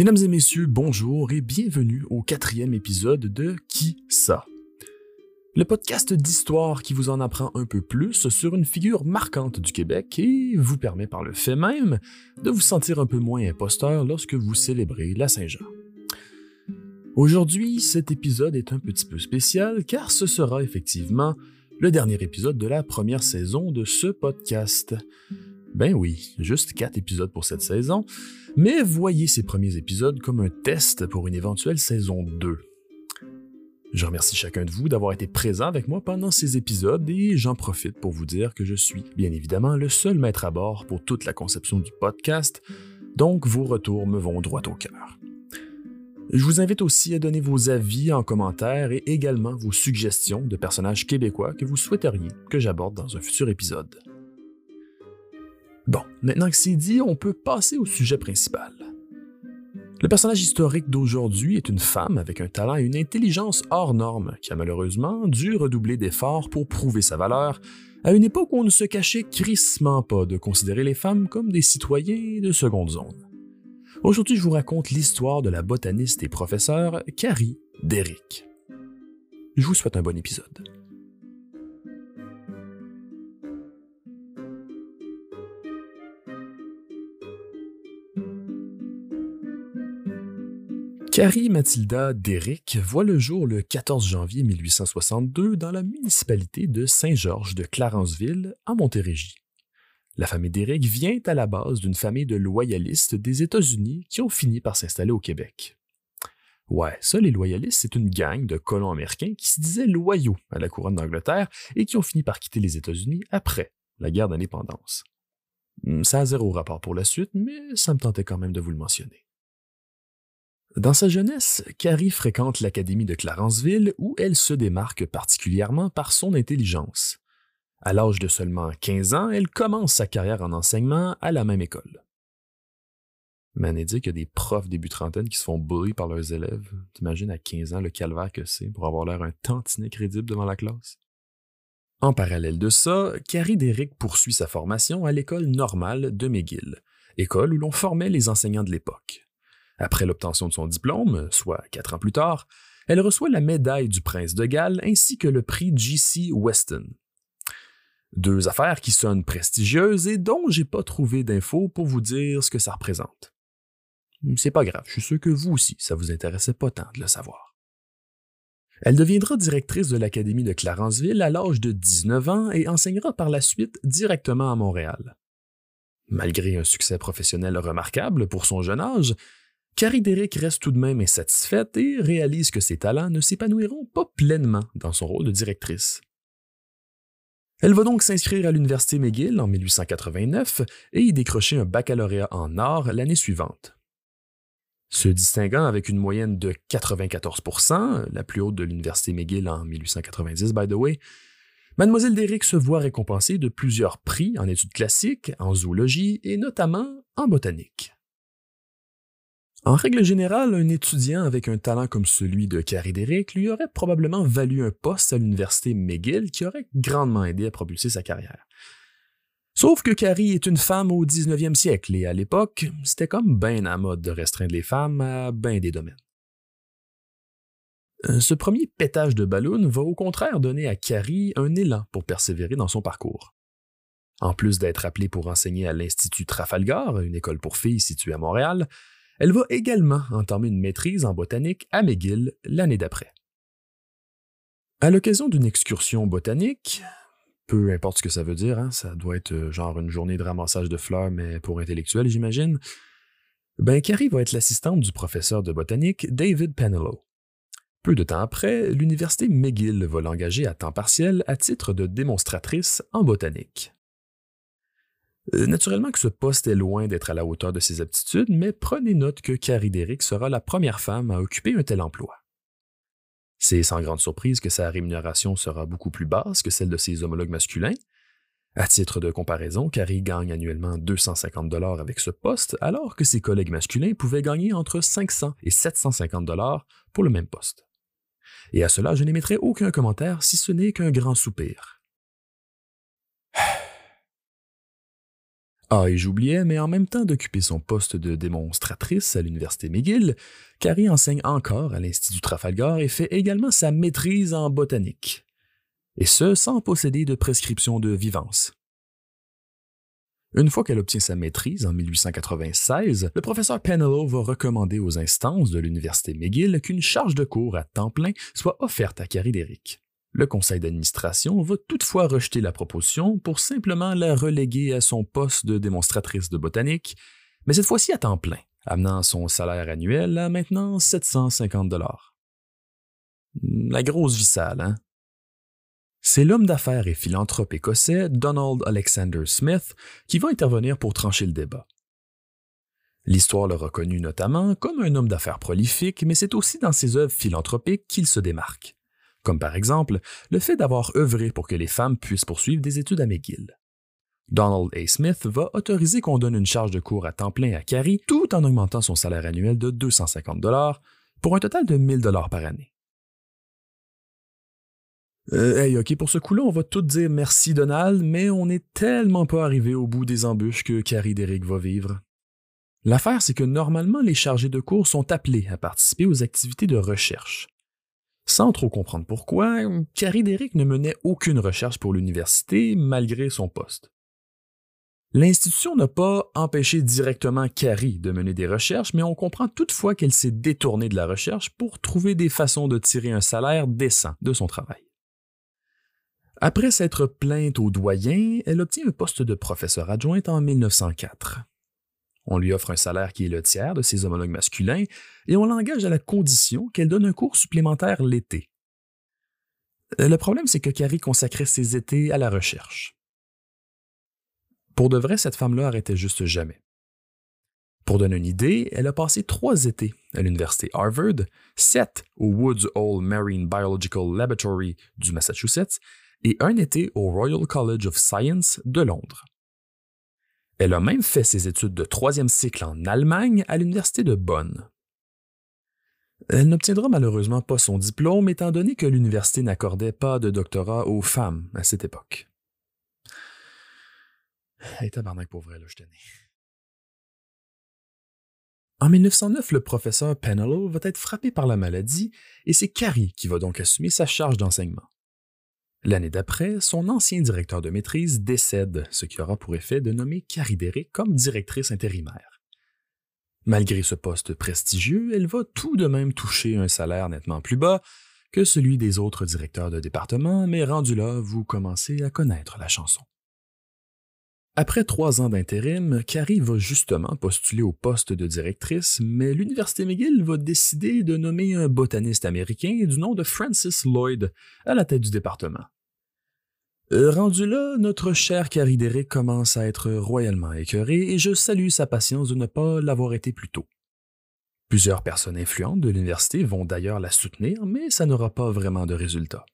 Mesdames et messieurs, bonjour et bienvenue au quatrième épisode de Qui ça? Le podcast d'histoire qui vous en apprend un peu plus sur une figure marquante du Québec et vous permet par le fait même de vous sentir un peu moins imposteur lorsque vous célébrez la Saint-Jean. Aujourd'hui, cet épisode est un petit peu spécial car ce sera effectivement le dernier épisode de la première saison de ce podcast. Ben oui, juste quatre épisodes pour cette saison, mais voyez ces premiers épisodes comme un test pour une éventuelle saison 2. Je remercie chacun de vous d'avoir été présent avec moi pendant ces épisodes et j'en profite pour vous dire que je suis bien évidemment le seul maître à bord pour toute la conception du podcast, donc vos retours me vont droit au cœur. Je vous invite aussi à donner vos avis en commentaire et également vos suggestions de personnages québécois que vous souhaiteriez que j'aborde dans un futur épisode. Bon, maintenant que c'est dit, on peut passer au sujet principal. Le personnage historique d'aujourd'hui est une femme avec un talent et une intelligence hors norme qui a malheureusement dû redoubler d'efforts pour prouver sa valeur à une époque où on ne se cachait crissement pas de considérer les femmes comme des citoyens de seconde zone. Aujourd'hui, je vous raconte l'histoire de la botaniste et professeure Carrie Derrick. Je vous souhaite un bon épisode. Carrie Mathilda Derrick voit le jour le 14 janvier 1862 dans la municipalité de Saint-Georges de Clarenceville, en Montérégie. La famille Derrick vient à la base d'une famille de loyalistes des États-Unis qui ont fini par s'installer au Québec. Ouais, ça, les loyalistes, c'est une gang de colons américains qui se disaient loyaux à la couronne d'Angleterre et qui ont fini par quitter les États-Unis après la guerre d'indépendance. Hmm, ça a zéro rapport pour la suite, mais ça me tentait quand même de vous le mentionner. Dans sa jeunesse, Carrie fréquente l'Académie de Clarenceville où elle se démarque particulièrement par son intelligence. À l'âge de seulement 15 ans, elle commence sa carrière en enseignement à la même école. Mané dit qu'il y a des profs début trentaine qui se font bully par leurs élèves. T'imagines à 15 ans le calvaire que c'est pour avoir l'air un tantinet crédible devant la classe? En parallèle de ça, Carrie Derrick poursuit sa formation à l'école normale de McGill, école où l'on formait les enseignants de l'époque. Après l'obtention de son diplôme, soit quatre ans plus tard, elle reçoit la médaille du prince de Galles ainsi que le prix G.C. Weston. Deux affaires qui sonnent prestigieuses et dont j'ai pas trouvé d'infos pour vous dire ce que ça représente. C'est pas grave, je suis sûr que vous aussi, ça vous intéressait pas tant de le savoir. Elle deviendra directrice de l'Académie de Clarenceville à l'âge de 19 ans et enseignera par la suite directement à Montréal. Malgré un succès professionnel remarquable pour son jeune âge, Carrie Derrick reste tout de même insatisfaite et réalise que ses talents ne s'épanouiront pas pleinement dans son rôle de directrice. Elle va donc s'inscrire à l'Université McGill en 1889 et y décrocher un baccalauréat en art l'année suivante. Se distinguant avec une moyenne de 94% la plus haute de l'Université McGill en 1890, by the way, Mademoiselle Derrick se voit récompensée de plusieurs prix en études classiques, en zoologie et notamment en botanique. En règle générale, un étudiant avec un talent comme celui de Carrie Derrick lui aurait probablement valu un poste à l'université McGill qui aurait grandement aidé à propulser sa carrière. Sauf que Carrie est une femme au 19e siècle et à l'époque, c'était comme bien à mode de restreindre les femmes à bien des domaines. Euh, ce premier pétage de ballon va au contraire donner à Carrie un élan pour persévérer dans son parcours. En plus d'être appelée pour enseigner à l'Institut Trafalgar, une école pour filles située à Montréal, elle va également entamer une maîtrise en botanique à McGill l'année d'après. À l'occasion d'une excursion botanique, peu importe ce que ça veut dire, hein, ça doit être euh, genre une journée de ramassage de fleurs, mais pour intellectuels, j'imagine, ben Carrie va être l'assistante du professeur de botanique David Penelow. Peu de temps après, l'université McGill va l'engager à temps partiel à titre de démonstratrice en botanique. Euh, naturellement que ce poste est loin d'être à la hauteur de ses aptitudes, mais prenez note que Carrie Derrick sera la première femme à occuper un tel emploi. C'est sans grande surprise que sa rémunération sera beaucoup plus basse que celle de ses homologues masculins. À titre de comparaison, Carrie gagne annuellement 250 dollars avec ce poste, alors que ses collègues masculins pouvaient gagner entre 500 et 750 dollars pour le même poste. Et à cela, je n'émettrai aucun commentaire si ce n'est qu'un grand soupir. Ah, et j'oubliais, mais en même temps d'occuper son poste de démonstratrice à l'Université McGill, Carrie enseigne encore à l'Institut Trafalgar et fait également sa maîtrise en botanique. Et ce, sans posséder de prescription de vivance. Une fois qu'elle obtient sa maîtrise en 1896, le professeur Penello va recommander aux instances de l'Université McGill qu'une charge de cours à temps plein soit offerte à Carrie Derrick. Le conseil d'administration va toutefois rejeter la proposition pour simplement la reléguer à son poste de démonstratrice de botanique, mais cette fois-ci à temps plein, amenant son salaire annuel à maintenant 750 dollars. La grosse vie sale, hein? C'est l'homme d'affaires et philanthrope écossais Donald Alexander Smith qui va intervenir pour trancher le débat. L'histoire le reconnu notamment comme un homme d'affaires prolifique, mais c'est aussi dans ses œuvres philanthropiques qu'il se démarque comme par exemple le fait d'avoir œuvré pour que les femmes puissent poursuivre des études à McGill. Donald A. Smith va autoriser qu'on donne une charge de cours à temps plein à Carrie tout en augmentant son salaire annuel de 250 dollars pour un total de 1000 dollars par année. Euh, hey, ok, pour ce coup-là, on va tout dire merci Donald, mais on n'est tellement pas arrivé au bout des embûches que Carrie Derrick va vivre. L'affaire, c'est que normalement, les chargés de cours sont appelés à participer aux activités de recherche. Sans trop comprendre pourquoi, Carrie Derrick ne menait aucune recherche pour l'université malgré son poste. L'institution n'a pas empêché directement Carrie de mener des recherches, mais on comprend toutefois qu'elle s'est détournée de la recherche pour trouver des façons de tirer un salaire décent de son travail. Après s'être plainte au doyen, elle obtient un poste de professeur adjointe en 1904. On lui offre un salaire qui est le tiers de ses homologues masculins et on l'engage à la condition qu'elle donne un cours supplémentaire l'été. Euh, le problème, c'est que Carrie consacrait ses étés à la recherche. Pour de vrai, cette femme-là arrêtait juste jamais. Pour donner une idée, elle a passé trois étés à l'université Harvard, sept au Woods Hole Marine Biological Laboratory du Massachusetts et un été au Royal College of Science de Londres. Elle a même fait ses études de troisième cycle en Allemagne à l'université de Bonn. Elle n'obtiendra malheureusement pas son diplôme étant donné que l'université n'accordait pas de doctorat aux femmes à cette époque. Tabarnak pour vrai, là, je tenais. En 1909, le professeur Penello va être frappé par la maladie et c'est Carrie qui va donc assumer sa charge d'enseignement. L'année d'après, son ancien directeur de maîtrise décède, ce qui aura pour effet de nommer Carrie Derrick comme directrice intérimaire. Malgré ce poste prestigieux, elle va tout de même toucher un salaire nettement plus bas que celui des autres directeurs de département, mais rendu là, vous commencez à connaître la chanson. Après trois ans d'intérim, Carrie va justement postuler au poste de directrice, mais l'Université McGill va décider de nommer un botaniste américain du nom de Francis Lloyd à la tête du département. Euh, rendu là, notre cher Carrie Derrick commence à être royalement écœurée et je salue sa patience de ne pas l'avoir été plus tôt. Plusieurs personnes influentes de l'université vont d'ailleurs la soutenir, mais ça n'aura pas vraiment de résultat.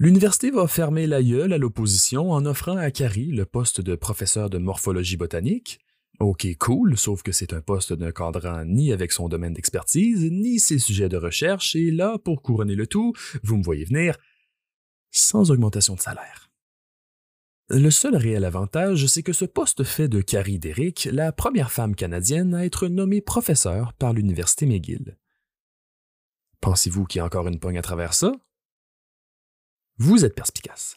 L'université va fermer la gueule à l'opposition en offrant à Carrie le poste de professeur de morphologie botanique. Ok, cool, sauf que c'est un poste ne cadrant ni avec son domaine d'expertise, ni ses sujets de recherche, et là, pour couronner le tout, vous me voyez venir, sans augmentation de salaire. Le seul réel avantage, c'est que ce poste fait de Carrie Derrick la première femme canadienne à être nommée professeur par l'Université McGill. Pensez-vous qu'il y a encore une pogne à travers ça? Vous êtes perspicace.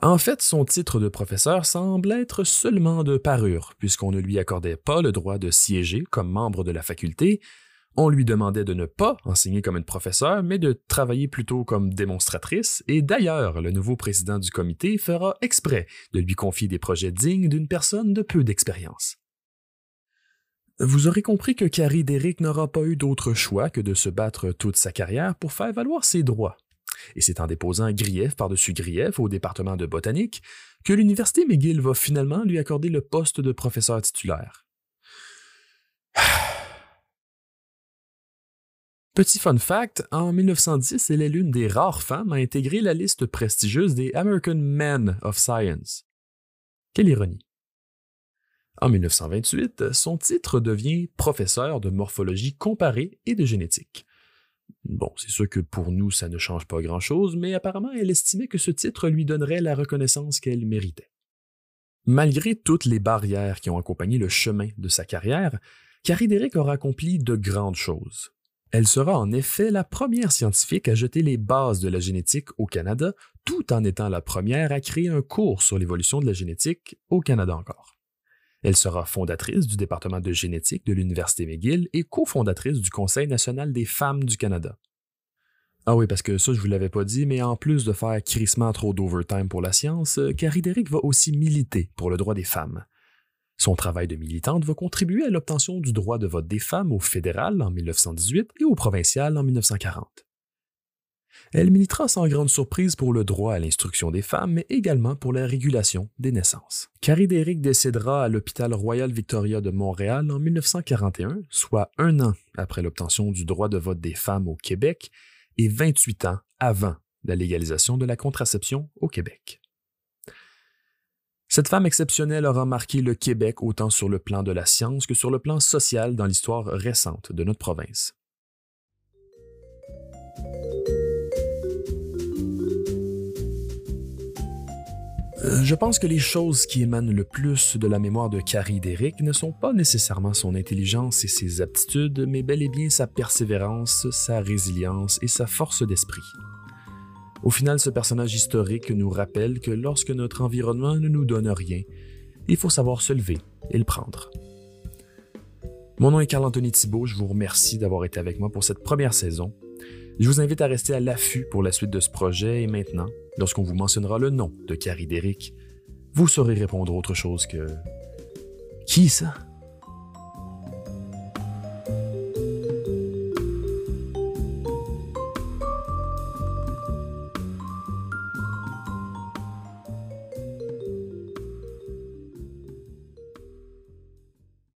En fait, son titre de professeur semble être seulement de parure, puisqu'on ne lui accordait pas le droit de siéger comme membre de la faculté, on lui demandait de ne pas enseigner comme une professeure, mais de travailler plutôt comme démonstratrice, et d'ailleurs, le nouveau président du comité fera exprès de lui confier des projets dignes d'une personne de peu d'expérience. Vous aurez compris que Carrie Derrick n'aura pas eu d'autre choix que de se battre toute sa carrière pour faire valoir ses droits et c'est en déposant grief par-dessus grief au département de botanique que l'Université McGill va finalement lui accorder le poste de professeur titulaire. Petit fun fact, en 1910, elle est l'une des rares femmes à intégrer la liste prestigieuse des American Men of Science. Quelle ironie. En 1928, son titre devient professeur de morphologie comparée et de génétique. Bon, c'est sûr que pour nous, ça ne change pas grand-chose, mais apparemment, elle estimait que ce titre lui donnerait la reconnaissance qu'elle méritait. Malgré toutes les barrières qui ont accompagné le chemin de sa carrière, Carrie Derrick aura accompli de grandes choses. Elle sera en effet la première scientifique à jeter les bases de la génétique au Canada, tout en étant la première à créer un cours sur l'évolution de la génétique au Canada encore. Elle sera fondatrice du département de génétique de l'Université McGill et cofondatrice du Conseil national des femmes du Canada. Ah oui, parce que ça, je vous l'avais pas dit, mais en plus de faire crissement trop d'overtime pour la science, Carrie Derrick va aussi militer pour le droit des femmes. Son travail de militante va contribuer à l'obtention du droit de vote des femmes au fédéral en 1918 et au provincial en 1940. Elle militera sans grande surprise pour le droit à l'instruction des femmes, mais également pour la régulation des naissances. Carrie Derrick décédera à l'hôpital Royal Victoria de Montréal en 1941, soit un an après l'obtention du droit de vote des femmes au Québec et 28 ans avant la légalisation de la contraception au Québec. Cette femme exceptionnelle aura marqué le Québec autant sur le plan de la science que sur le plan social dans l'histoire récente de notre province. Je pense que les choses qui émanent le plus de la mémoire de Carrie Derrick ne sont pas nécessairement son intelligence et ses aptitudes, mais bel et bien sa persévérance, sa résilience et sa force d'esprit. Au final, ce personnage historique nous rappelle que lorsque notre environnement ne nous donne rien, il faut savoir se lever et le prendre. Mon nom est Carl-Anthony Thibault, je vous remercie d'avoir été avec moi pour cette première saison. Je vous invite à rester à l'affût pour la suite de ce projet et maintenant, lorsqu'on vous mentionnera le nom de Carrie Derrick, vous saurez répondre autre chose que Qui ça?